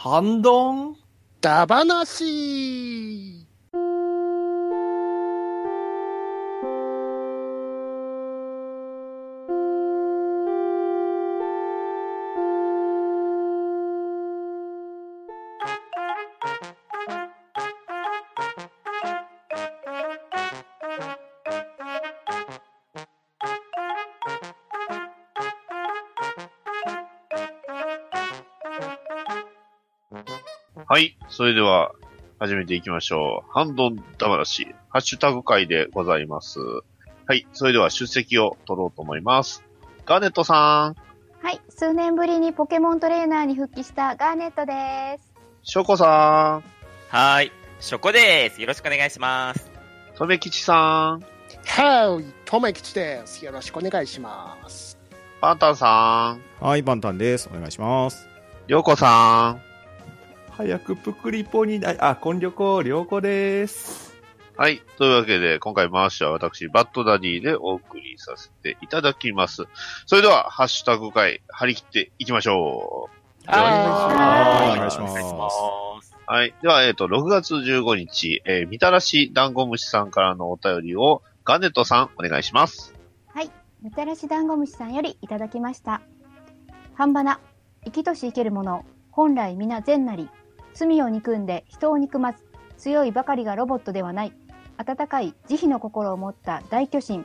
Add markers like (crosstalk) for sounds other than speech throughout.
半ドン。ダバなしそれでは、始めていきましょう。ハンドンダ話、ハッシュタグ会でございます。はい。それでは出席を取ろうと思います。ガーネットさん、はい、数年ぶりにポケモントレーナーに復帰したガーネットです。ショコさはーい。ショコです。よろしくお願いします。ん、とめきちさん、はい、とめきちです。よろしくお願いします。パンタンさん、はい、バンタンです。お願いします。りょうこさん、早くプクリポにな、あ、コンリョコ、リョウコです。はい。というわけで、今回回しは私、バッドダディでお送りさせていただきます。それでは、ハッシュタグ会、張り切っていきましょう。はい、お願いしお願いしまます。はい。では、えっ、と、6月15日、えーみたらし団子虫さんからのお便りを、ガネットさん、お願いします。みたらし団子虫さんよりいただきました。半ばな、生きとし生けるもの、本来皆善なり、罪を憎んで人を憎まず、強いばかりがロボットではない、温かい慈悲の心を持った大巨神、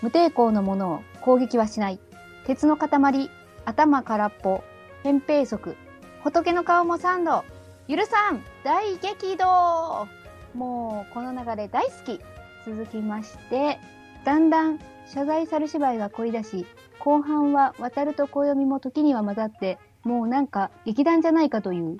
無抵抗のものを攻撃はしない、鉄の塊、頭空っぽ、扁平足、仏の顔も三度、許さん大激動。もうこの流れ大好き。続きまして、だんだん謝罪猿芝居が凝り出し、後半は渡ると暦も時には混ざって、もうなんか劇団じゃないかという。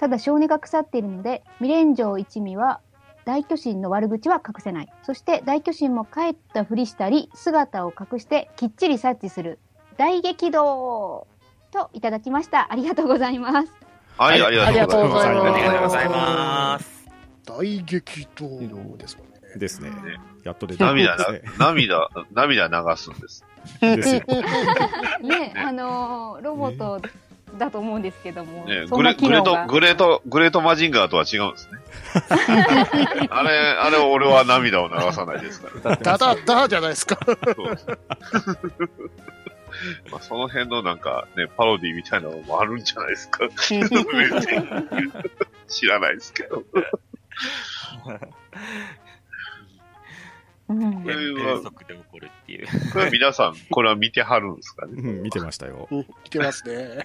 ただ性根が腐っているので、未練城一味は大巨神の悪口は隠せない。そして大巨神も帰ったふりしたり、姿を隠してきっちり察知する。大激動といただきました。ありがとうございます。はい、はいありがとうございます。ありがとうございます。大激闘ですもんね。す。ですね。やっと出た。涙涙、涙流すんです。ですよ。(laughs) ね、あのーロボットだと思うんですけども、ね、グレグレートグレート、グレートマジンガーとは違うんですね。(laughs) あれ、あれ俺は涙を流さないですから。ダダダじゃないですか。そうですまあ、その辺のなんかね、パロディみたいなのもあるんじゃないですか。(laughs) (laughs) 知らないですけど。うんこれ変は速で起こるっていう。これは皆さん、これは見てはるんですかね？うん、見てましたよ。うん来てますね。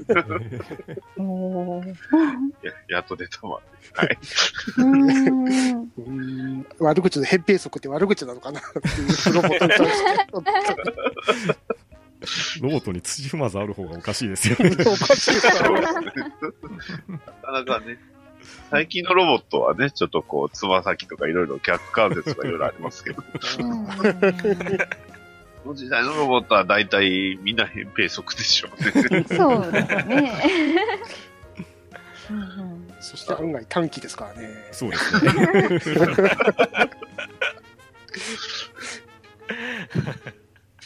ややっと出たまで。はい。うーんうん悪口の扁平足って悪口なのかなっていうロボットに対して。(laughs) ロボットに土踏まずある方がおかしいですよね。おかしいなかなかね、最近のロボットはね、ちょっとこう、つま先とかいろいろ逆関節とかいろいろありますけど、うんこの時代のロボットは大体みんな扁平足でしょうね。そうですね。うんうんそして案外短期ですからね。そうですね。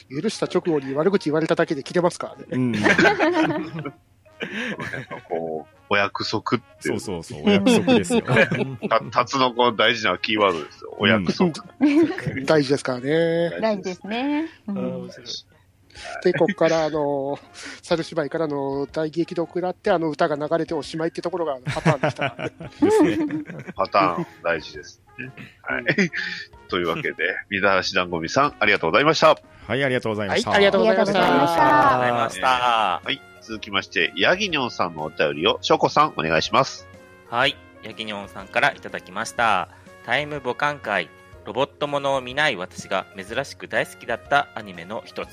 (laughs) 許した直後に悪口言われただけで切れますからね。うん。(laughs) こう、お約束ってそうそうそう、お約束ですよ。た、たつのこの大事なキーワードですよ。お約束。大事ですからね。大事ですね。で、ここから、あの、猿芝居からの大激怒を食らって、あの歌が流れておしまいってところがパターンでした。(laughs) ですね。パターン大事ですね。はい。というわけで、みだらし団子みさん、ありがとうございました。はい、ありがとうございました。はいありがとうございましたありがとうございましたありがとうございました。はい。続きまして、ヤギニョンさんのお便りを、しょこさん、お願いします。はい。ヤギニョンさんからいただきました。タイム母艦会。ロボットものを見ない私が珍しく大好きだったアニメの一つ。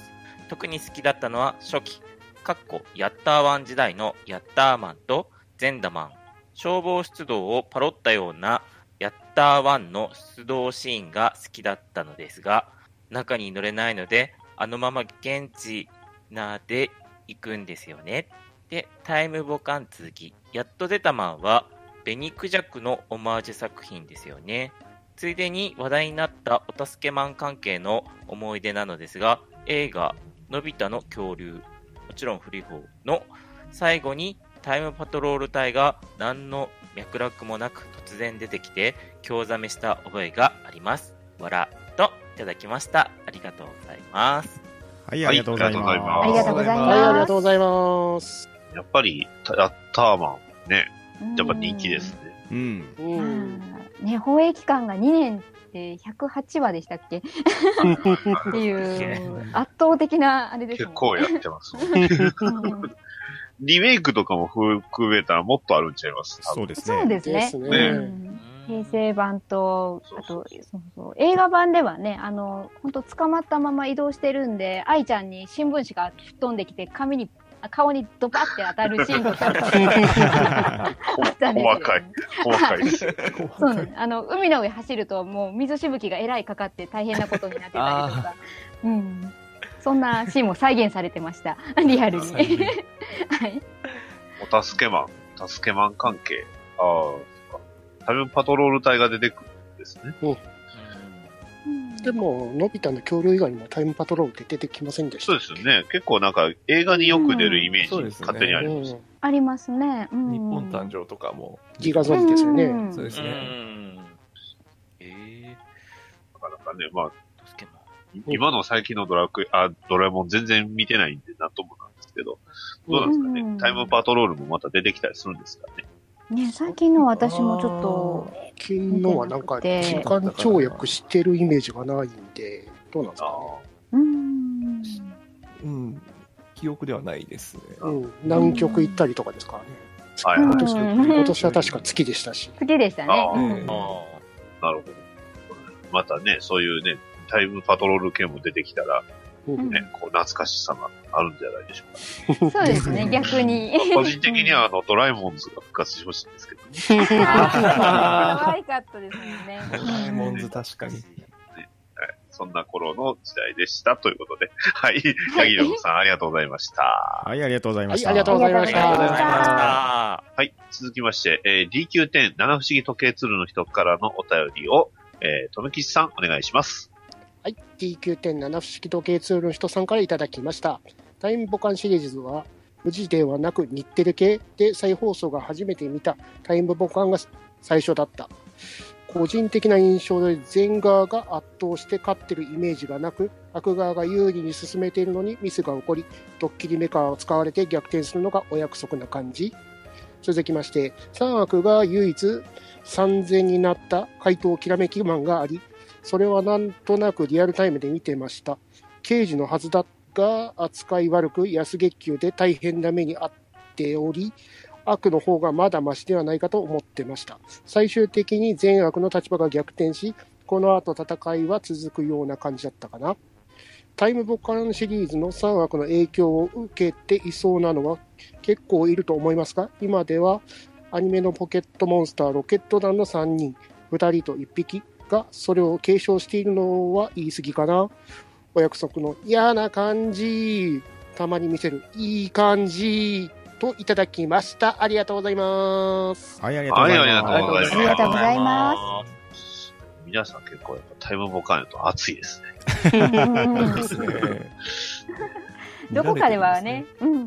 特に好きだったのは初期、かっこヤッターワン時代のヤッターマンとゼンダマン。消防出動をパロったようなヤッターワンの出動シーンが好きだったのですが、中に乗れないので、あのまま現地なで行くんですよね。で、タイムボカン続き。やっと出たマンは、ベニクジャクのオマージュ作品ですよね。ついでに話題になったお助けマン関係の思い出なのですが、映画、のび太の恐竜、もちろん古い方の最後にタイムパトロール隊が何の脈絡もなく突然出てきて、興ざめした覚えがあります。わら、といただきました。ありがとうございます。はい、ありがとうございます。ありがとうございはい、あります。がとうございます。やっぱり、タターマンね、やっぱ人気ですね。うん。ううんん。ね、放映期間が2年で108話でしたっけ？っていう圧倒的なあれですもん結構やってますリメイクとかも含めたらもっとあるんちゃいます？そうですそうね。ですね。ねうん平成版と、あと、そうそう、映画版ではね、あの、本当捕まったまま移動してるんで、愛ちゃんに新聞紙が吹っ飛んできて、髪に、あ顔にドバって当たるシーンとか (laughs) あったんですよ細かい。細かいです。そうね。あの、海の上走ると、もう水しぶきがえらいかかって大変なことになってたりとか。うん。そんなシーンも再現されてました。(laughs) リアルに。(laughs) はい。お助けマン、助けマン関係。ああ。タイムパトロール隊が出てくるんですね。でも、のび太の恐竜以外にもタイムパトロールって出てきませんでしたそうですよね。結構なんか映画によく出るイメージ、うんそうですね勝手にあります。うん。ありますね。うん、日本誕生とかも。ギガゾンビですよね。うんうそうですね。ん。ええなかなかね、まあ、ー、助けも。今の最近のドラクエ、あ、ドラえもん全然見てないんで、なんともなんですけど、どうなんですかね、うんタイムパトロールもまた出てきたりするんですかね。ね、最近の私もちょっと、昨日はなんか、時間跳躍してるイメージがないんで、どうなんですかね？うーん。うん。記憶ではないですね。うん。南極行ったりとかですからね。はい今年は確か月でしたし。好きでしたね。あーうんええなるほど。またね、そういうね、タイムパトロール系も出てきたら、うんね、こう、懐かしさがあるんじゃないでしょうそうですね、逆に。か。個人的には、あの、ドラえもんズが復活してほしいんですけどね。可愛かったですもんね。ドラえもんズ確かに。そんな頃の時代でしたということで、はい。ヤギロンさん、ありがとうございました。はい、ありがとうございました。はいありがとうございましありがとうございまた。したはい。続きまして、えー DQ10 七不思議時計鶴の人からのお便りを、えー、とめきちさん、お願いします。はい。T9.7 不思議時計ツールの人さんからいただきました。タイムボカンシリーズは、富士ではなく日テレ系で再放送が初めて見たタイムボカンが最初だった。個人的な印象で前側が圧倒して勝ってるイメージがなく、悪側が有利に進めているのにミスが起こり、ドッキリメカーを使われて逆転するのがお約束な感じ。続きまして、3悪が唯一3000になった怪盗きらめきマンがあり、それはなんとなくリアルタイムで見てました。刑事のはずだが、扱い悪く安月給で大変な目に遭っており、悪の方がまだマシではないかと思ってました。最終的に善悪の立場が逆転し、この後戦いは続くような感じだったかな。タイムボカンシリーズの3悪の影響を受けていそうなのは結構いると思いますが、今ではアニメのポケットモンスターロケット団の3人、2人と1匹がそれを継承しているのは言い過ぎかな。お約束の嫌な感じ、たまに見せるいい感じといただきました。ありがとうございます。はい、ありがとうございます。はいありがとうございますありがとうございます皆さん結構やっぱタイムボカンやと熱い (laughs) ですね。どこかではね、うんうんうん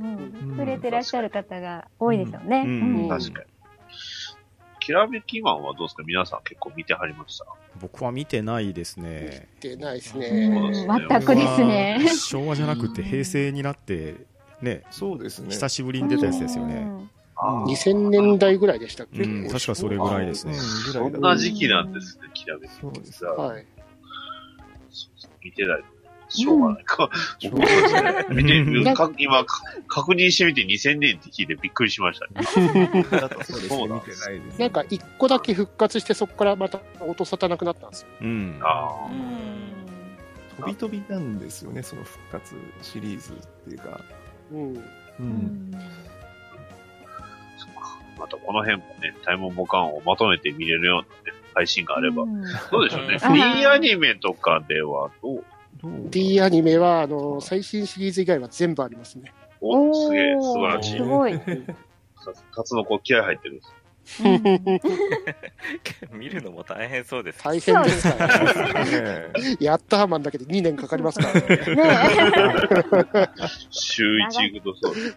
触れてらっしゃる方が多いでしょうね。確かに。きらめきマンはどうですか？皆さん結構見てはりました？僕は見てないですね。出ないですうね。ん全くですね昭和じゃなくて平成になって、ね、そうですね。久しぶりに出たやつですよね。うんあー2000年代ぐらいでしたっけ、うん、確かそれぐらいですね。そんな時期なんですね、きらめきそうです。はい。見てない。しょうがないか。うんか今、か確認してみて2000年って聞いてびっくりしましたね。だとそうないです。なんか一個だけ復活してそこからまた音沙汰なくなったんですよ。うん。ああ。飛び飛びなんですよね、その復活シリーズっていうか。うん。う。うんまたこの辺もね、タイムボカンをまとめて見れるようなね、配信があれば。うんどうでしょうね。うん D アニメとかではどう？D アニメは、あの、最新シリーズ以外は全部ありますね。お、すげえ、素晴らしいす。ごい。タツノコ気合入ってるんです。(laughs) 見るのも大変そうです。大変ですからね。ねやっとハーマンだけで2年かかりますからね。ね週一行くとそうです。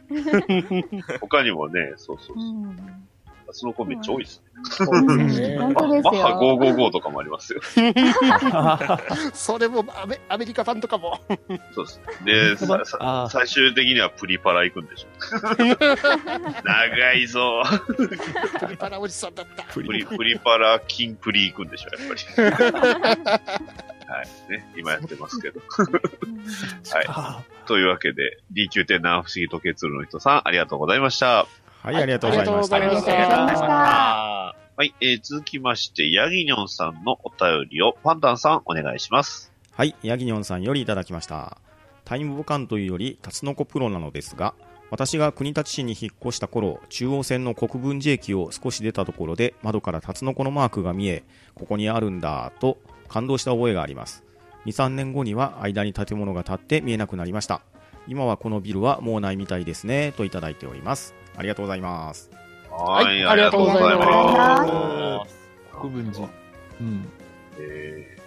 他にもね、そうそ。うそう。んその子めっちゃ多いですね。そうですね (laughs) 本当ですマッハよ。555とかもありますよ。(laughs) それもアメアメリカ版とかも。そうです。で、ささあー最終的にはプリパラ行くんでしょ。(laughs) 長いぞ。プリパラおじさんだった。プリ、プリパラ、金プリ行くんでしょ、やっぱり。はい。ね、今やってますけど。はい。というわけで、D 級点7不思議時計ツールの人さん、ありがとうございました。はい、ありがとうございました。ありがとうございましたはい、えー、続きまして、ヤギニョンさんのお便りをパンタンさんお願いします。はい、ヤギニョンさんよりいただきました。タイムボカンというより、タツノコプロなのですが、私が国立市に引っ越した頃、中央線の国分寺駅を少し出たところで、窓からタツノコのマークが見え、ここにあるんだ、と感動した覚えがあります。2、3年後には間に建物が建って見えなくなりました。今はこのビルはもうないみたいですね、といただいております。ありがとうございます。はい、はいありがとうございありがとうございま。ます国分寺。うん。ええー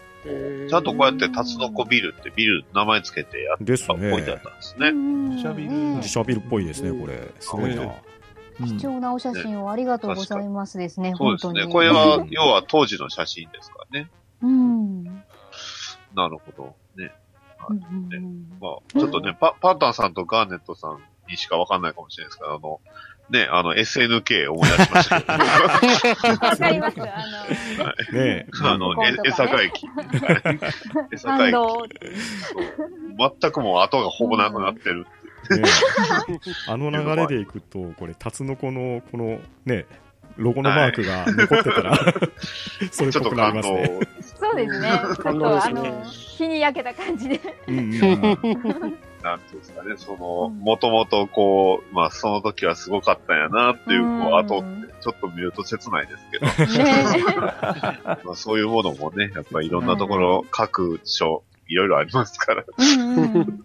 ちゃんとこうやってタツノコビルってビル名前つけてやったっぽいだっね。たんですね。自社ビルね自社ビルっぽいですね、これ。すごいな。うん貴重なお写真をありがとうございますですね、そうですね。本当に。これは、要は当時の写真ですからね。うん。なるほど。ね。まあ、ちょっとね、パパンタンさんとガーネットさんにしかわかんないかもしれないですけど、あの、ね、あの、SNK 思い出しましたけど、わかります。あの、ねあの、え江坂駅。はい江坂駅。全くもう後がほぼなくなってる。ねあの流れでいくと、これ、タツノコの、この、ね、ロゴのマークが残ってたら、(laughs) それっちょっとぽくなり感動。ますね。そうですね。ちょっと、あの、日に焼けた感じで。うんうんうんなんていうんですかね、その、もともとこう、まあその時はすごかったんやなっていう、こう、うん後って、ちょっと見ると切ないですけど、(laughs) ね (laughs) まあそういうものもね、やっぱりいろんなところ、各所、いろいろありますから。うんうん。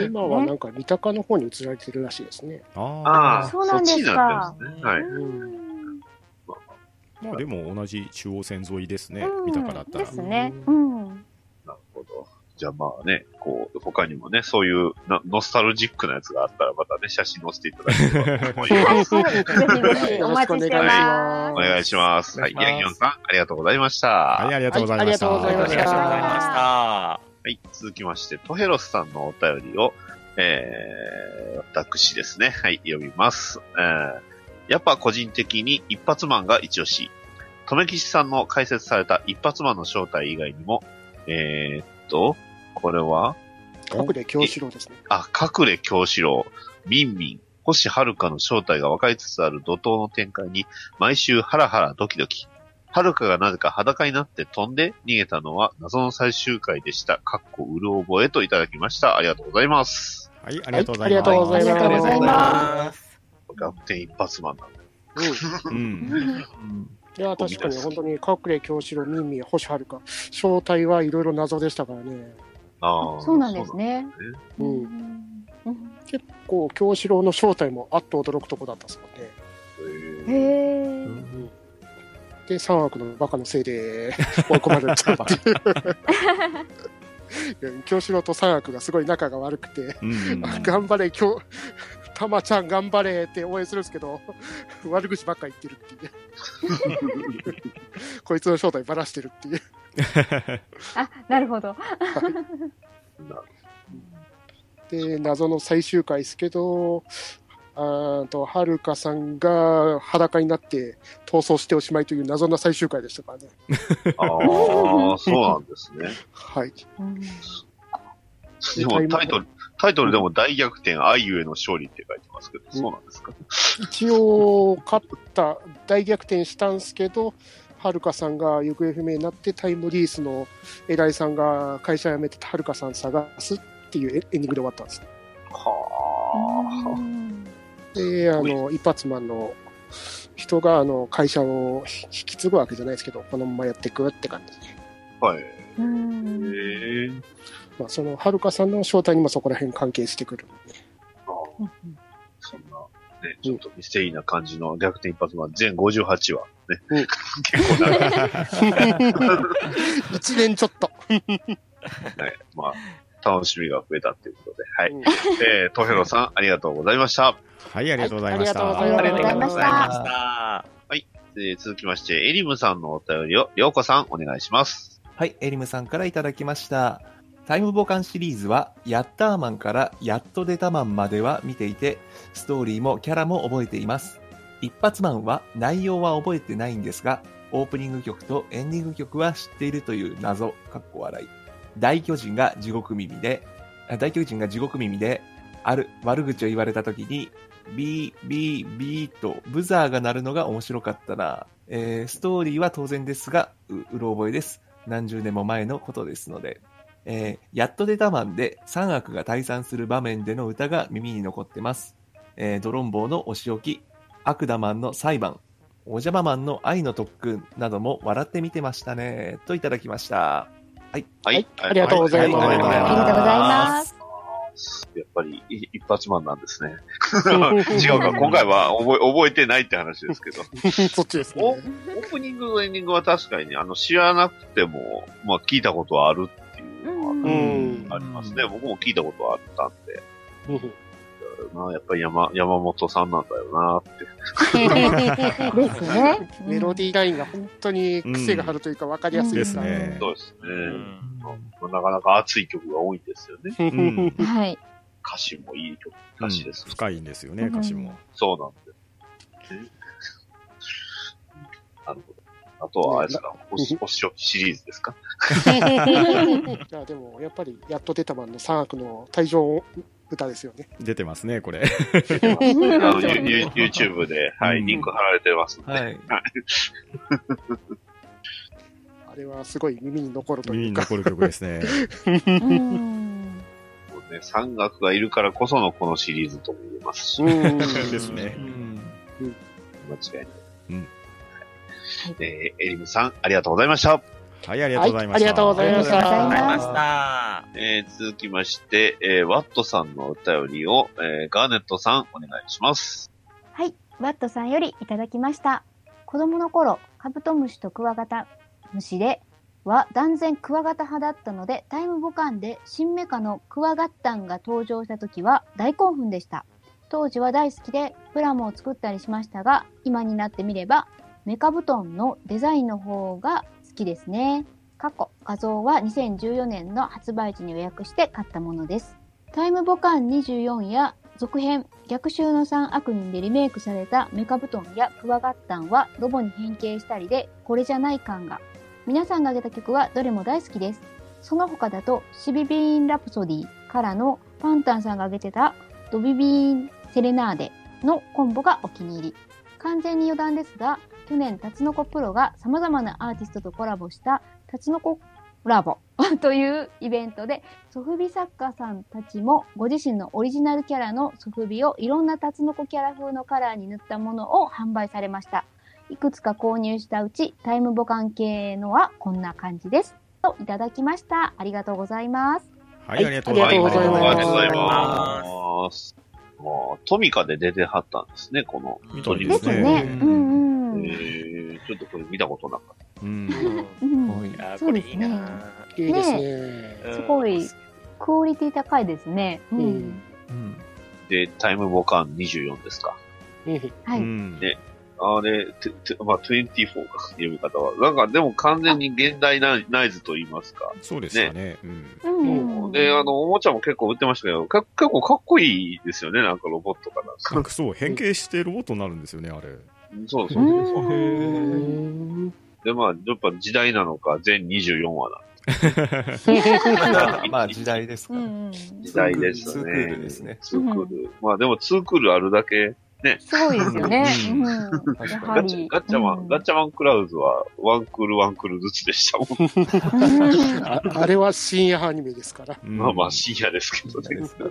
今はなんか三鷹の方に移られてるらしいですね。あああ、そうなんですかそっちになってるんですね。はい。うんあ、まあでも同じ中央線沿いですねう、ん見たからだったらで。すね。うん。なるほど。じゃあまあね、こう、他にもね、そういうなノスタルジックなやつがあったら、またね、写真載せていただければと思います。(laughs) はい。ぜひぜひお待ちしてます。お願いします。はい。お願いしますヤギオンさん、ありがとうございました。はい、ありがとうございました。はいありがとうございましたありがとうございました。はい、続きまして、トヘロスさんのお便りを、えー、私ですね。はい、読みます。えー、やっぱ個人的に一発マンが一押し。とめきしさんの解説された一発マンの正体以外にも、えー、っと、これは、隠れ京志郎ですね。あ、隠れ京志郎、ミンミン、星遥の正体が分かりつつある怒涛の展開に、毎週ハラハラドキドキ。遥がなぜか裸になって飛んで逃げたのは謎の最終回でした。かっこうる覚えといただきました。ありがとうございます。はい、ありがとうございます。はいありがとうございますありがとうございます。逆転一発マンだ。うん。うん。うんいや、確かに本当に隠れ京志郎、ミンミン、星遥か、正体はいろいろ謎でしたからね。ああ。そうなんですね。う。うんん。結構京志郎の正体もあっと驚くとこだったですもんね。そうですね。え。で、三悪のバカのせいで (laughs) 追い込まれたっていう。(laughs) 京志郎と三悪がすごい仲が悪くて、頑張れ、京、たまちゃん頑張れって応援するんですけど、悪口ばっか言ってるっていう。(laughs) こいつの正体ばらしてるっていう。あ、なるほど。で、謎の最終回ですけど、あーと、はるかさんが裸になって逃走しておしまいという謎な最終回でしたからね。ああ、そうなんですね。はい。うんでもタイトル、タイトルでも大逆転、愛ゆえの勝利って書いてますけど、そうなんですか一応、勝った、大逆転したんですけど、はるかさんが行方不明になって、タイムリースの偉いさんが会社辞めてはるかさん探すっていうエンディングで終わったんですね。はで、あの、一発マンの人が、あの、会社を引き継ぐわけじゃないですけど、このままやっていくって感じで。あ。はい。うんええまあ、その、はるかさんの正体にもそこら辺関係してくる。ああね、ちょっとミステリーな感じの逆転一発は全58話。ね。うん結構長い。一年ちょっと。はい。まあ、楽しみが増えたということで。はい。うんえー、トヘロさん、ありがとうございました。はい、ありがとうございました。はいありがとうございましたありがとうございましたた。えー続きまして、エリムさんのお便りを、りょうこさん、お願いします。はい、エリムさんからいただきました。タイムボカンシリーズは、ヤッターマンからやっと出たマンまでは見ていて、ストーリーもキャラも覚えています。一発マンは内容は覚えてないんですが、オープニング曲とエンディング曲は知っているという謎、かっこ笑い。大巨人が地獄耳で、大巨人が地獄耳で、ある、悪口を言われた時に、ビー、ビー、ビーとブザーが鳴るのが面白かったな。えーストーリーは当然ですが、う、うろ覚えです。何十年も前のことですので。えーやっと出たマンで三悪が退散する場面での歌が耳に残ってます。えードロンボーのお仕置き、アクダマンの裁判、お邪魔マンの愛の特訓なども笑って見てましたね。といただきました。はい。はいありがとうございますはありがとうございます。やっぱり、い一発マンなんですね。(laughs) 違うか、今回は覚え、覚えてないって話ですけど。(laughs) そっちですおオね。ープニングとエンディングは確かにね、あの、知らなくても、まあ、聞いたことはあるありますね。僕も聞いたことはあったんで。うんまあ、やっぱり山、山本さんなんだよなって。(laughs) ですね。(laughs) メロディーラインが本当に癖があるというか分かりやすいですねそうですね。うんまあなかなか熱い曲が多いんですよね。歌詞もいい曲、歌詞です。深いんですよね、歌詞も。そうなんです。あとは、あれですか、お仕置きシリーズですか？(laughs) いやでもやっぱりやっと出た版の三悪の退場歌ですよね。出てますね、これ。あの、(laughs) ユユ YouTube で、はい、うんリンク貼られてますんで。はい。(laughs) あれはすごい耳に残るというか。耳に残る曲ですね。ね、山岳がいるからこそのこのシリーズとも言えますし、うんですねう。ん間違いない。うんはいえーエリムさん、ありがとうございました。はい、ありがとうございました。はいありがとうございましたありがとうございまありがとうございました。えー続きまして、えーワットさんのお便りを、えーガーネットさん、お願いします。はい、ワットさんよりいただきました。子供の頃、カブトムシとクワガタムシでは断然クワガタ派だったので、タイムボカンで新メカのクワガッタンが登場した時は大興奮でした。当時は大好きでプラモを作ったりしましたが、今になってみればメカ布団のデザインの方が好きですね。過去、画像は2014年の発売時に予約して買ったものです。タイムボカン24や続編逆襲の3悪人でリメイクされたメカ布団やクワガッタンはロボに変形したりでこれじゃない感が皆さんが挙げた曲はどれも大好きですその他だとシビビーン・ラプソディからのパンタンさんが挙げてたドビビーン・セレナーデのコンボがお気に入り完全に余談ですが去年タツノコプロが様々なアーティストとコラボしたタツノコラボ (laughs) というイベントでソフビ作家さんたちもご自身のオリジナルキャラのソフビをいろんなタツノコキャラ風のカラーに塗ったものを販売されました。いくつか購入したうちタイムボカン系のはこんな感じです。といただきました。ありがとうございます。はい、ありがとうございます。ありがとうございますありがとうございます。もう、トミカで出てはったんですね、この。でですね。うんうん。えー、ちょっとこれ見たことなかっうん。うんこれいいな。いいですね。うんすごいクオリティ高いですね。うん。で、タイムボカン24ですか。うんはい。うんねあれ、まあ、24か、読み方は。なんか、でも完全に現代ナイナイズと言いますか。そうですよね。うん。で、あの、おもちゃも結構売ってましたけど、か結構かっこいいですよね、なんかロボットかなん。かそう、変形してロボットになるんですよね、あれ。そうそうそうで、まあ、やっぱ時代なのか、全24話な (laughs) まあ時代ですか。時代ですね。ツークールですね。ツークール。まあでもツークールあるだけ、すごいですよね。ガッチャマン、うんガッチャマンクラウズはワンクールワンクールずつでしたもん。うんああれは深夜アニメですから。うんまあまあ深夜ですけどね。ですから。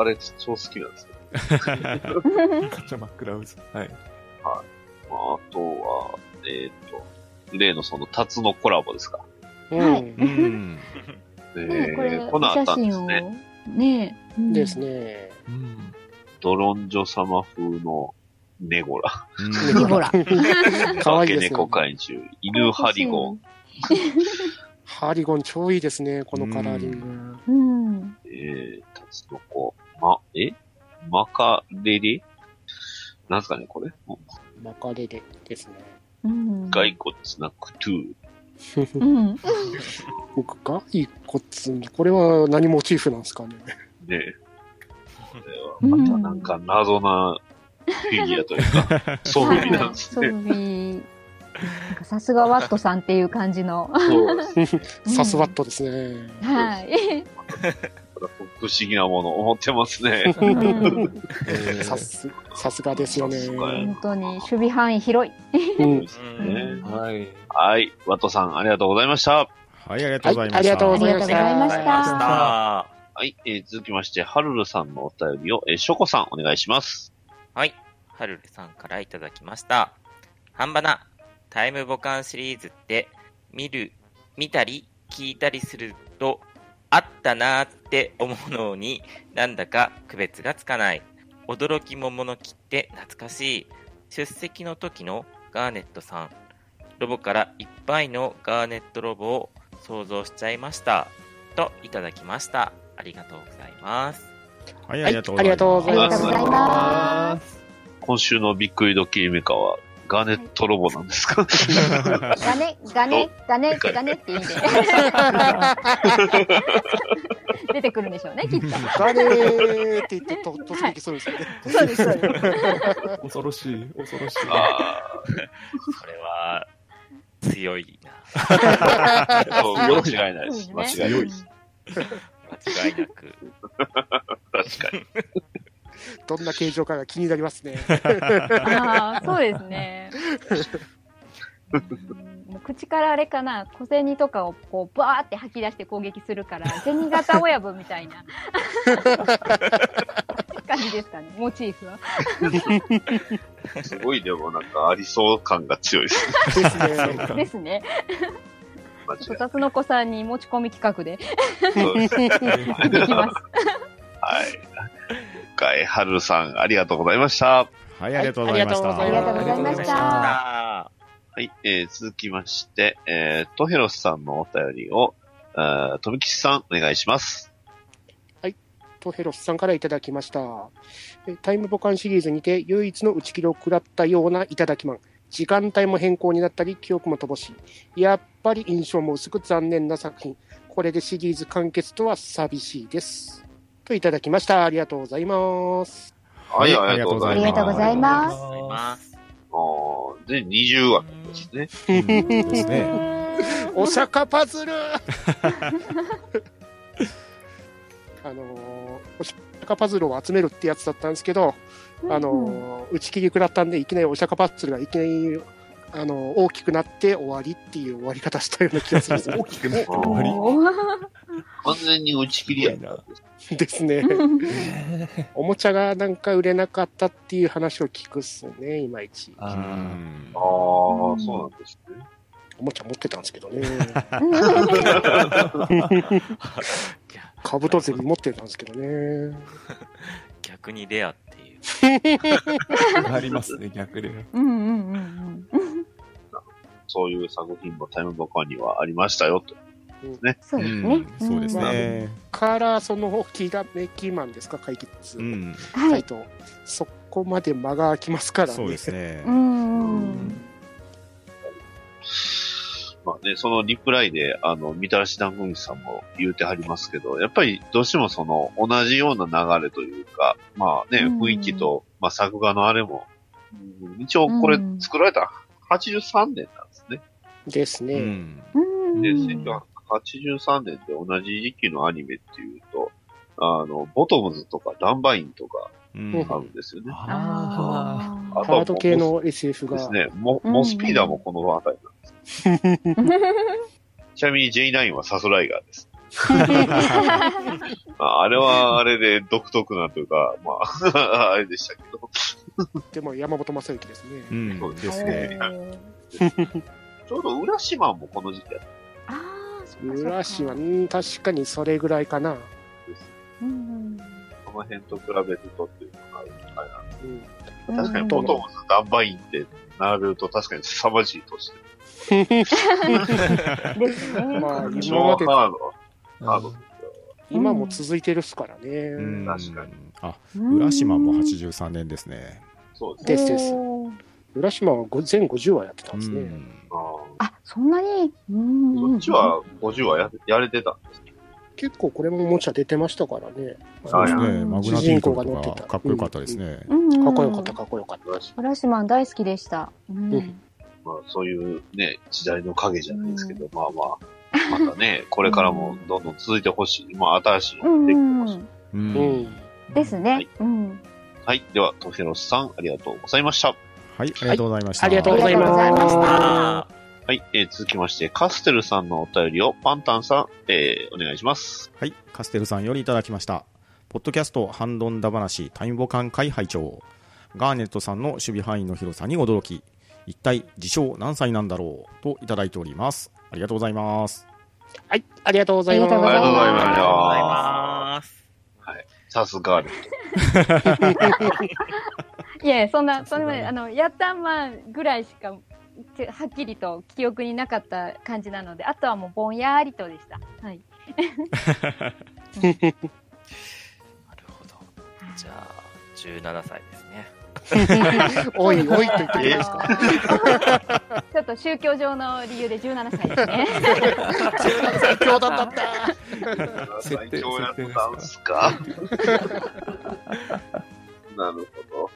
あれ超好きなんですよ。(laughs) ガチャマックラウズ。はい。まあ、あとは、えっ、と、例のそのタツのコラボですか。はいうんうん。(laughs) えねここのあったんで真をすね。ね。うんです。ね。うん。ドロンジョ様風のネゴラ。うんニゴラ。(laughs) かわいいね猫怪獣。犬ハリゴン。(laughs) ハリゴン超いいですね、このカラーリング。うん。えー、タツノコ。ま、え？マカレレ？なんすかね、これ？マカレレですね。うん。骸骨なクトゥー。うん。僕がいいこっつに、これは何モチーフなんですかね？ねこれはまたなんか謎なフィギュアというか、(laughs) 装備なんです装ね。備。なんかさすがワットさんっていう感じの。そう (laughs) です。サスワットですね。はい。(laughs) 不思議なものを持ってますね。(laughs) うん (laughs) さす、さすがですよね。本当に守備範囲広い。はい。はい。ワトさん、ありがとうございました。はい、ありがとうございました。はいありがとうございましたた。はい。えー続きまして、ハルルさんのお便りを、えー、ショコさん、お願いします。はい。はるるさんからいただきました。半ばな、タイムボカンシリーズって、見る、見たり、聞いたりすると、あったなーって思うのになんだか区別がつかない。驚き桃の木って懐かしい。出席の時のガーネットさん。ロボからいっぱいのガーネットロボを想像しちゃいました。といただきました。ありがとうございます。はい、はいありがとうありがとうございありがとうございま今週のびっくりドッキリメカは、ガーネットロボなんですか？ガネ、ガネ、ガネ、ガネって意味で。(laughs) 出てくるんでしょうね、きっと。ガレーって言ってと突撃するんですよね。そうです、そうです。恐ろしい、恐ろしい。あそれは、強いな。あ、そう間違いないです。間違いない。間違いなく。確かに。どんな形状かが気になりますね。ああ、そうですね。口からあれかな、小銭とかをこうバーって吐き出して攻撃するから、銭形親分みたいな感じですかね、モチーフは。すごいでもなんかありそう感が強いです。ね。ですね。こたつの子さんに持ち込み企画で。できます。はい。今回、はるさん、ありがとうございました。はい、ありがとうございました。はいありがとうございましたはい、えー、続きまして、えー、トヘロスさんのお便りを、えー、富吉さん、お願いします。トヘロスさんからいただきました。えタイムボカンシリーズにて唯一の打ち切りを食らったようないただきマン。時間帯も変更になったり、記憶も乏しい。やっぱり印象も薄く残念な作品。これでシリーズ完結とは寂しいです。といただきました。ありがとうございます。はい、はいありがとうございます。ありがとうございますあ。あーで、20話ですね。うんですね。(laughs) お釈迦パズル (laughs) あのー、お釈迦パズルを集めるってやつだったんですけど、あのー、打ち切り食らったんで、いきなりお釈迦パズルがいきなり、あのー、大きくなって終わりっていう終わり方したような気がするんですよ大きくなって終わり。完全に打ち切りやったんです。ね。おもちゃがなんか売れなかったっていう話を聞くっすね、いまいち。うあんああ、そうなんですね。おもちゃ持ってたんですけどね。逆カブトゼミ持ってたんですけどね。逆にレアっていう。あ、(laughs) ありますね、逆で。うんうんうんうん。そういう作品もタイムボカンにはありましたよと。うそうですねん。そうですね。から、その、キラメキマンですか、解決。うん。はい。サイト。そこまで間が空きますからね。そうですねう。ん。まあね、そのリプライで、あの、みたらし団子さんも言うてはりますけど、やっぱりどうしてもその、同じような流れというか、まあね、うん雰囲気と、まあ作画のあれも、うん一応これうん作られた83年なんですね。ですね。で、1983年で同じ時期のアニメっていうと、あの、ボトムズとかダンバインとかうんあるんですよね。あああハード系の SF が。ですね。モうんモスピーダーもこの辺りなんです。(laughs) (laughs) (laughs) ちなみに J9 はサスライガーです。(laughs) まああれはあれで独特なというか、まあ、(laughs) あれでしたけど、でも山本正幸ですうね。ん。ですね。ちょうど浦島もこの時期やっああ、そっか浦島、うん確かにそれぐらいかな。うんたその辺と比べるとっていうのがあれなんでうん確かに、うんボトムズ、ダンバインってなると確かに凄まじい年で。(laughs) ですね。まあ、今超まで、ハー。今も続いてるっすからね。うん確かに。あ、うん浦島も83年ですね。そうですね。です浦島はご全50話やってたんうですね。ん。ああ、そんなに？うんーこっちは50はややれてたんです結構これもおもちゃ出てましたからね。そうですあね。マグナティークとかかっこよかったですね。うんうんかっこよかった、かっこよかった。浦島大好きでした。うんうんまあ、そういうね、時代の影じゃないですけど、まあまあ、またね、これからもどんどん続いてほしい。まあ、新しいのできてうんほしい。う。うんん。ですね。はいうん。はい。では、トフェロスさん、ありがとうございました。はい、ありがとうございました。ありがとうございありがとうございましまあはい。えー続きまして、カステルさんのお便りをパンタンさん、えーお願いします。はい、カステルさんよりいただきました。ポッドキャスト、ハンドンダ話、タイムボカン会拝聴ガーネットさんの守備範囲の広さに驚き、一体、自称何歳なんだろうといただいております。ありがとうございます。はい、ありがとうございます。ありがとうございますありがとうござい。さすがーです。(laughs) いやそんな、それまで、あの、ヤッターマンぐらいしか、ちはっきりと記憶になかった感じなので、あとはもうぼんやりとでした。はい。(laughs) (laughs) なるほど。じゃあ、17歳ですね。(laughs) おいおいと言ってくれますか？(laughs) ちょっと宗教上の理由で17歳ですね。最強だった。(laughs) 設定最強やったんすか？なるほど。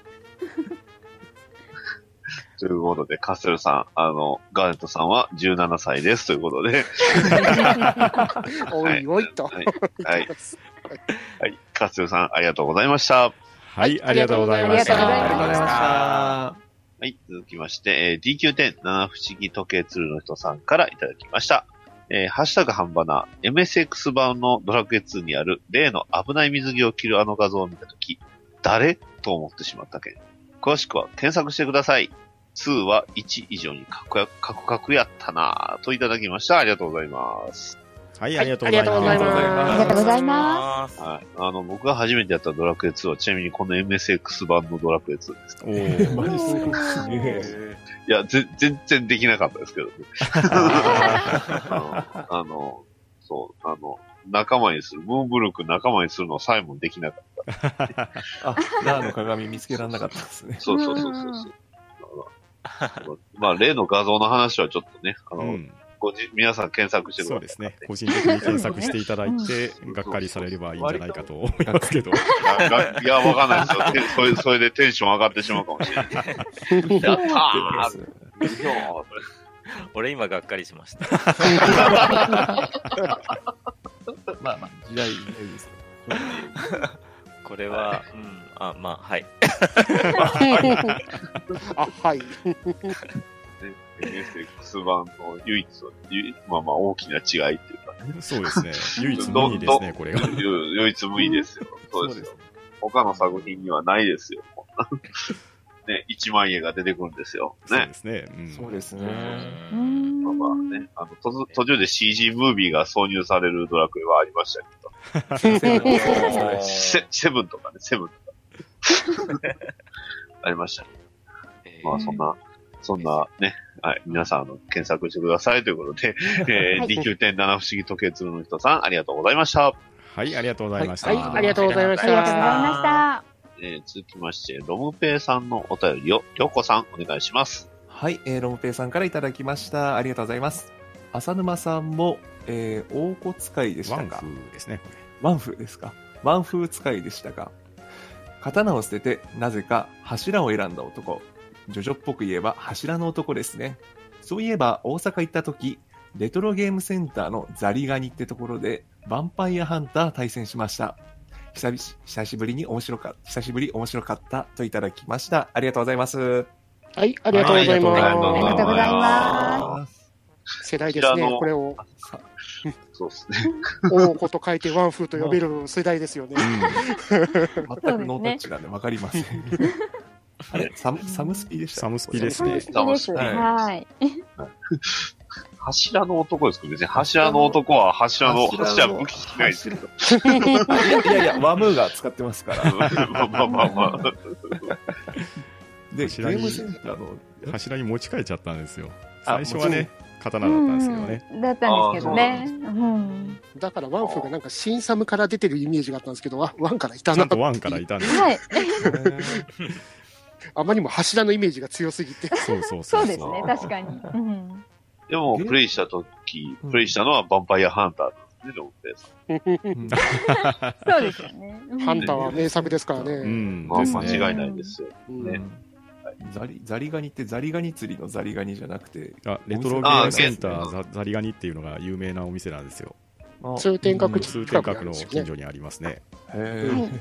ということで、カステルさん、あの、ガーネットさんは17歳ですということで、おいおいと。はいはい。はい。カステルさん、ありがとうございました。はい、ありがとうございましありがとうございましたありがとうございました。はい。続きまして、えー DQ10 七不思議時計鶴の人さんからいただきました。えーハッシュタグ半ばな MSX 版のドラクエ2にある例の危ない水着を着るあの画像を見たとき、誰？と思ってしまったけん。詳しくは検索してください。2は1以上にカクカクカクやったなぁといただきました。ありがとうございます。はい、ありがとうございます。ありがとうございますありがとうございまはい。あの、僕が初めてやったドラクエ2はちなみにこの MSX 版のドラクエ2です。おーマジっすかすげえ。いや、ぜ、全然できなかったですけどね。(laughs) あの、(laughs) あのそう、あの、仲間にする、ムーンブルク仲間にするのさえもできなかった。(laughs) あ、ラーの鏡見つけられなかったですね。そうそうそうそうそう。まあ、例の画像の話はちょっとね、あの、うん、ごじ皆さん検索してください。そうですね。個人的に検索していただいて、がっかりされればいいんじゃないかと思いますけど。いやわかんないですよてそれ。(laughs) それでテンション上がってしまうかもしれない。やったーいいよ俺今がっかりしました。(laughs) まあまあ、時代、時代です。これは、うん、あ、まあ、はい。(laughs) あ、はい。MSX 版の唯一の、唯まあまあ大きな違いっていうかね。そうですね。唯一無二ですね、これが。(laughs) 唯唯一無二ですよ。そうですよ。他の作品にはないですよ。(laughs) ね、一万円が出てくるんですよ。ねそうで。すね。うんそうですうね。うんまあまあん。ね、あの、途中途中で CG ムービーが挿入されるドラクエはありましたけど、セ (laughs) セブンとかね、セブンとか。ありましたね。えーまあそんな、そんなね、はい、皆さんあの検索してくださいということで、(laughs) えーはい D9.7 不思議時計鶴の人さん、ありがとうございました。はい、ありがとうございました。はい、ありがとうございましありがとうございた。ました。えー続きまして、ロムペイさんのお便りを、りょうこさん、お願いします。はい、えー、ロムペイさんからいただきました。ありがとうございます。浅沼さんも、えー、大骨使いでしワンたかフですね、こワンフですか？ワンフ使いでしたか？刀を捨てて、なぜか柱を選んだ男。ジョジョっぽく言えば柱の男ですね。そういえば大阪行った時、レトロゲームセンターのザリガニってところで、ヴァンパイアハンター対戦しました。久々久しぶりに面白かった、久しぶり面白かったといただきました。ありがとうございます。はい、ありがとうございはいありまがとうございますす。世代ですねこれを、さそうですね。大子と書いてワンフーと呼べる世代ですよね。(laughs) 全くノータッチがね、わかりません。(laughs) (laughs) あれサムサムスピでした？サムスピですねそうです。はい。(laughs) 柱の男ですけど、別に柱の男は柱の、柱の柱武器しないですけど。いやいやワムーが使ってますから。ま (laughs) あまあまあまあ。で、ゲ柱にームセンターの、柱に持ち替えちゃったんですよ。あ最初はね、刀だったんですけどね。うんだったんですけどね。うん。だからワンフがなんか新サムから出てるイメージがあったんですけど、ワワンからいたなんちゃとワンからいたんです。はい。あまりにも柱のイメージが強すぎて。そうそうそそううですね、確かに。うん。でも、え？プレイした時うん、プレイしたのはヴァンパイアハンターなんですね、ロンペイさん。う (laughs) んそうですよね。うんハンターは名作ですからうね。ん。まあ、ですね。間違いないですよ。うんねザリザリガニってザリガニ釣りのザリガニじゃなくて、あレトロゲームセンターザザリガニっていうのが有名なお店なんですよ。あ通天閣通天閣の。近所にありますね。へはいー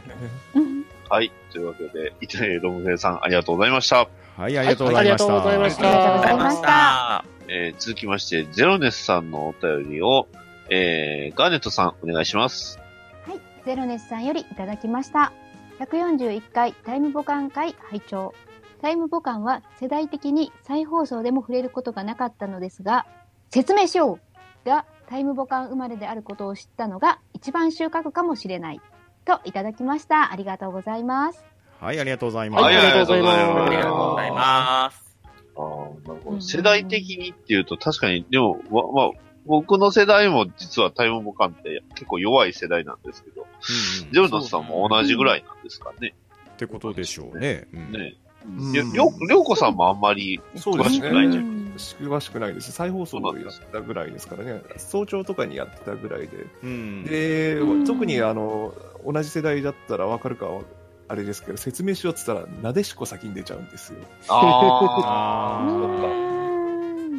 うんはい。というわけで、いてロムフェイさん、ありがとうございました。はい、ありがとうございました。はいありがとうございましありがとうございました。えー続きまして、ゼロネスさんのお便りを、えー、ガーネットさん、お願いします。はい、ゼロネスさんよりいただきました。141回タイムボカン会拝聴タイムボカンは世代的に再放送でも触れることがなかったのですが、説明しようがタイムボカン生まれであることを知ったのが一番収穫かもしれない。といただきました。ありがとうございます。はい、ありがとうございます。はいありがとうございますありがとうございます。ああ、なるほど。うん世代的にっていうと、確かに、でも、わまあ、僕の世代も実はタイムボカンって結構弱い世代なんですけど、うんうんゼロネスさんも同じぐらいなんですかね。ってことでしょうね。うんね。うんりょうこさんもあんまり詳しくないんじゃん。うん詳しくないです。再放送をやったぐらいですからね。早朝とかにやってたぐらいで。うん。でうん、特にあの、同じ世代だったらわかるかは、あれですけど、説明しようって言ったら、なでしこ先に出ちゃうんですよ。ああ、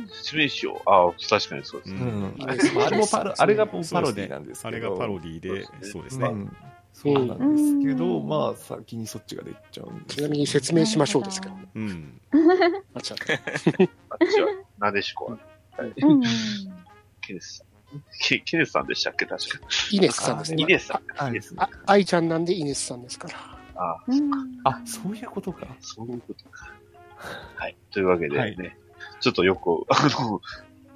(laughs) 説明しよう。ああ、確かにそうですね。うんあれもパロ、あれがパロディなんですあけど。れがパロディで、そうですね。うんそうなんですけど、うんまあ、先にそっちが出ちゃうんですちなみに説明しましょうですけど。うん。あちゃんあっちは、なでしこは、うんケネスさん。ケケネスさんでしたっけ確か。イネスさんですね。イネスさん。あイネスあ、愛ちゃんなんでイネスさんですから。ああ、うんあ、そういうことか。そういうことか。(laughs) はい。というわけでね、はいちょっとよく、(laughs) あの、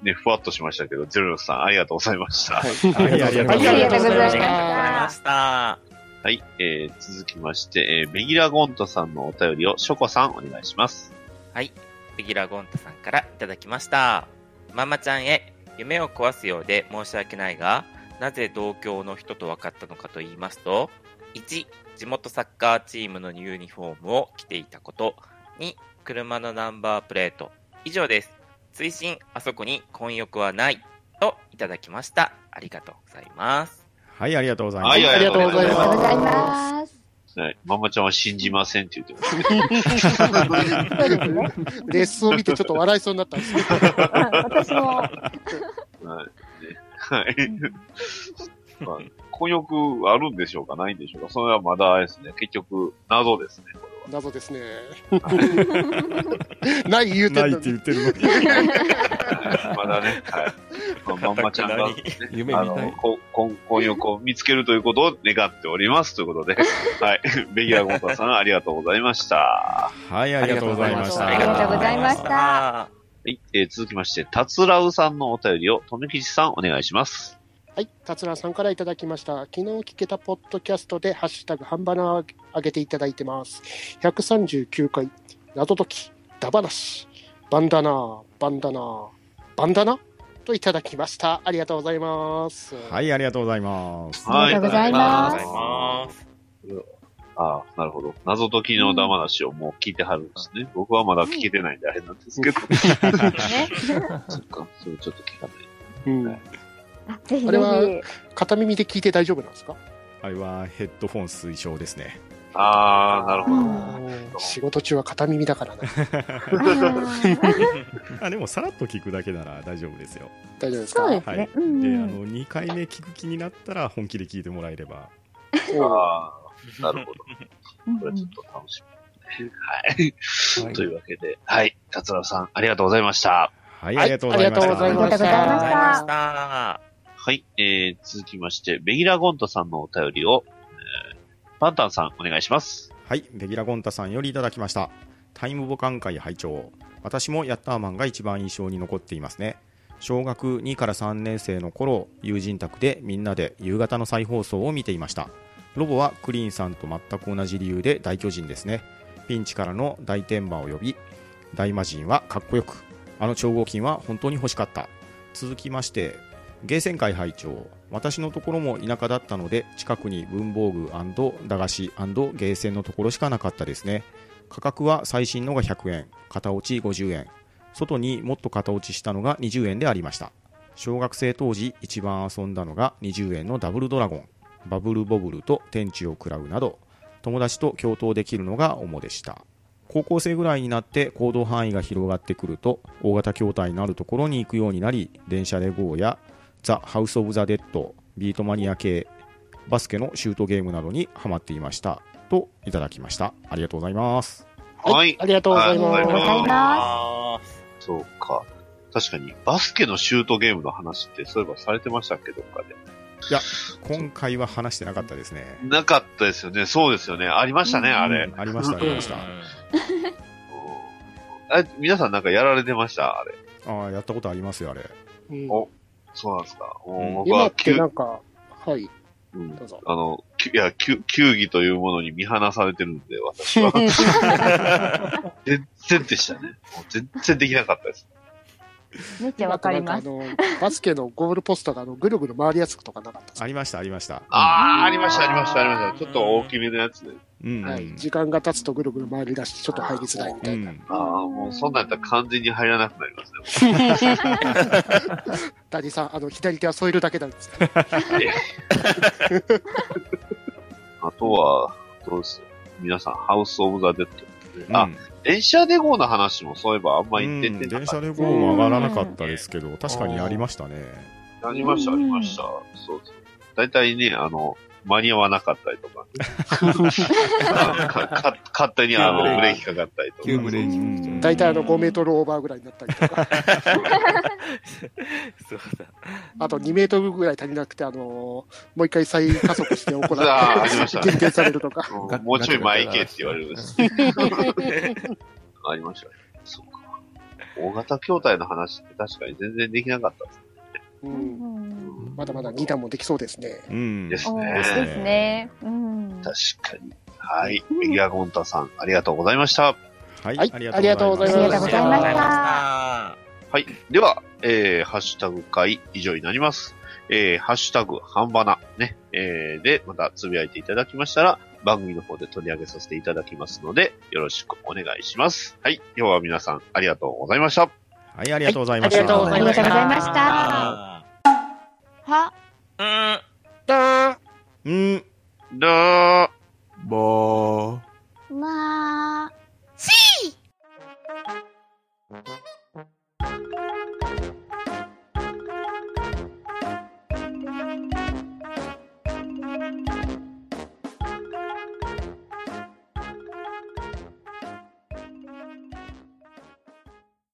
ね、ふわっとしましたけど、ゼロさん、ありがとうございました。はい。はいありがとうございましたはいありがとうございましありがとうござい。えー、続きまして、えー、ベギラゴントさんのお便りを、ショコさん、お願いします。はい。レギラゴンタさんからいただきました。ママちゃんへ、夢を壊すようで申し訳ないが、なぜ同郷の人と分かったのかと言いますと、1、地元サッカーチームのユニフォームを着ていたこと、2、車のナンバープレート。以上です。追伸、あそこに混浴はない。といただきました。ありがとうございます。はい、ありがとうございます。はいありがとうございありがとうございまます。はい。ママちゃんは信じませんって言ってます。(laughs) レッスンを見てちょっと笑いそうになったんですけど。うん私も。はい。ねはい。まあ、婚欲あるんでしょうかないんでしょうかそれはまだあれですね。結局、謎ですね。こ謎ですね。(laughs) ない言うてない。って言ってるの (laughs) まだね。はい。まあ、ママちゃんが、ね、あの、夢見たい。こ婚婚欲を見つけるということを願っております。ということで、(laughs) はい。ベギラゴンタさん、ありがとうございました。はい、ありがとうございました。ありがとうございましたはい。えー続きまして、たつらうさんのお便りを、とめきちさん、お願いします。はい、達郎さんからいただきました。昨日聞けたポッドキャストで、ハッシュタグ、半ばなを上げていただいてます。139回、謎解き、ダバナシ、バンダナー、バンダナー、バンダナといただきました。ありがとうございます。はい、ありがとうございます。ありがとうございますあ。ああ、なるほど。謎解きのダマなしをもう聞いてはるんですね。僕はまだ聞けてないんであれなんですけど。ね。(laughs) そっか、それちょっと聞かない。うん、あぜひぜあれはひ。片耳で聞いて大丈夫なんですか？あれはヘッドフォン推奨ですね。ああ、なるほど。うん仕事中は片耳だからね。(laughs) あ (laughs) でも、さらっと聞くだけなら大丈夫ですよ。大丈夫ですか？そうですはい。ねで、。あの、2回目聞く気になったら本気で聞いてもらえれば。ああ、なるほど。これちょっと楽しみですね。はい。はいというわけで、はい。達郎さん、ありがとうございました。はい、はいありがとうございました。ありがとうございましたはい。えー、続きまして、ベギラゴントさんのお便りを、えー、パンタンさん、お願いします。はい、ベギラゴンタさんよりいただきました。タイムボカン会拝聴私もヤッターマンが一番印象に残っていますね。小学2から3年生の頃友人宅でみんなで夕方の再放送を見ていましたロボはクリーンさんと全く同じ理由で大巨人ですねピンチからの大天馬を呼び大魔神はかっこよくあの超合金は本当に欲しかった続きましてゲーセン会拝聴私のところも田舎だったので近くに文房具駄菓子ゲーセンのところしかなかったですね。価格は最新のが100円片落ち50円。外にもっと片落ちしたのが20円でありました。小学生当時一番遊んだのが20円のダブルドラゴン。バブルボブルと天地を食らうなど友達と共闘できるのが主でした。高校生ぐらいになって行動範囲が広がってくると大型筐体のあるところに行くようになり電車で GO やザ・ハウス・オブ・ザ・デッドビートマニア系バスケのシュートゲームなどにハマっていましたといただきましたありがとうございますはい。ありがとうございありがとうます。ございますあそうか。確かに、バスケのシュートゲームの話って、そういえばされてましたっけ、どっかで。今回は話してなかったですねなかったですよね。そうですよね。ありましたね、あれ。ありましたありましたあ皆さんなんかやられてました？あれ。ああやったことありますよあれうんおそうなんですか。もううん僕は今って球なんか、はい、うんどうぞ。あの、きいや、球球技というものに見放されてるんで、私は。(laughs) 全然でしたね。もう全然できなかったです。めっちゃわかります。あの、バスケのゴールポストがあのぐるぐる回るやつとかなかったですありましたありましたあー、ありました、ありました、ありました。ちょっと大きめのやつで。うん、はい。時間が経つとぐるぐる回り出して、ちょっと入りづらいみたいな。んああ、もうそんなんやったら完全に入らなくなりますね。(laughs) ダディさん、あの、左手は添えるだけなんですよ。あとは、どうです？皆さん、ハウス・オブ・ザ・デッド。あうん、電車で GO の話もそういえばあんまうんり出てなかった。電車で GO も上がらなかったですけど、確かにありましたね。ありました、ありました。そうそう。大体ね、あの、間に合わなかったりとか。(laughs) かか (laughs) 勝手にあの、ブレーキかかったりとか。急ブレーキうん大体あの5メートルオーバーぐらいになったりとか。(laughs) あと2メートルぐらい足りなくて、あのもう一回再加速して行っあーありましたて、減点されるとか。うんもうちょい前行けって言われるんです。ありましたね。そうか。大型筐体の話って確かに全然できなかったですう、うんんまだまだ2段もできそうですね。うん。ですね。ですね。うん。確かに。はい。メギアゴンタさん、ありがとうございました。はい、はいありありがとうございますありがとうございましたはい。では、えー、ハッシュタグ会以上になります。えー、ハッシュタグ、半ばな、ね、えー、で、またつぶやいていただきましたら、番組の方で取り上げさせていただきますので、よろしくお願いします。はい。今日は皆さん、ありがとうございました。はい、ありがとうございました。はいありがとうございましたありがとうござ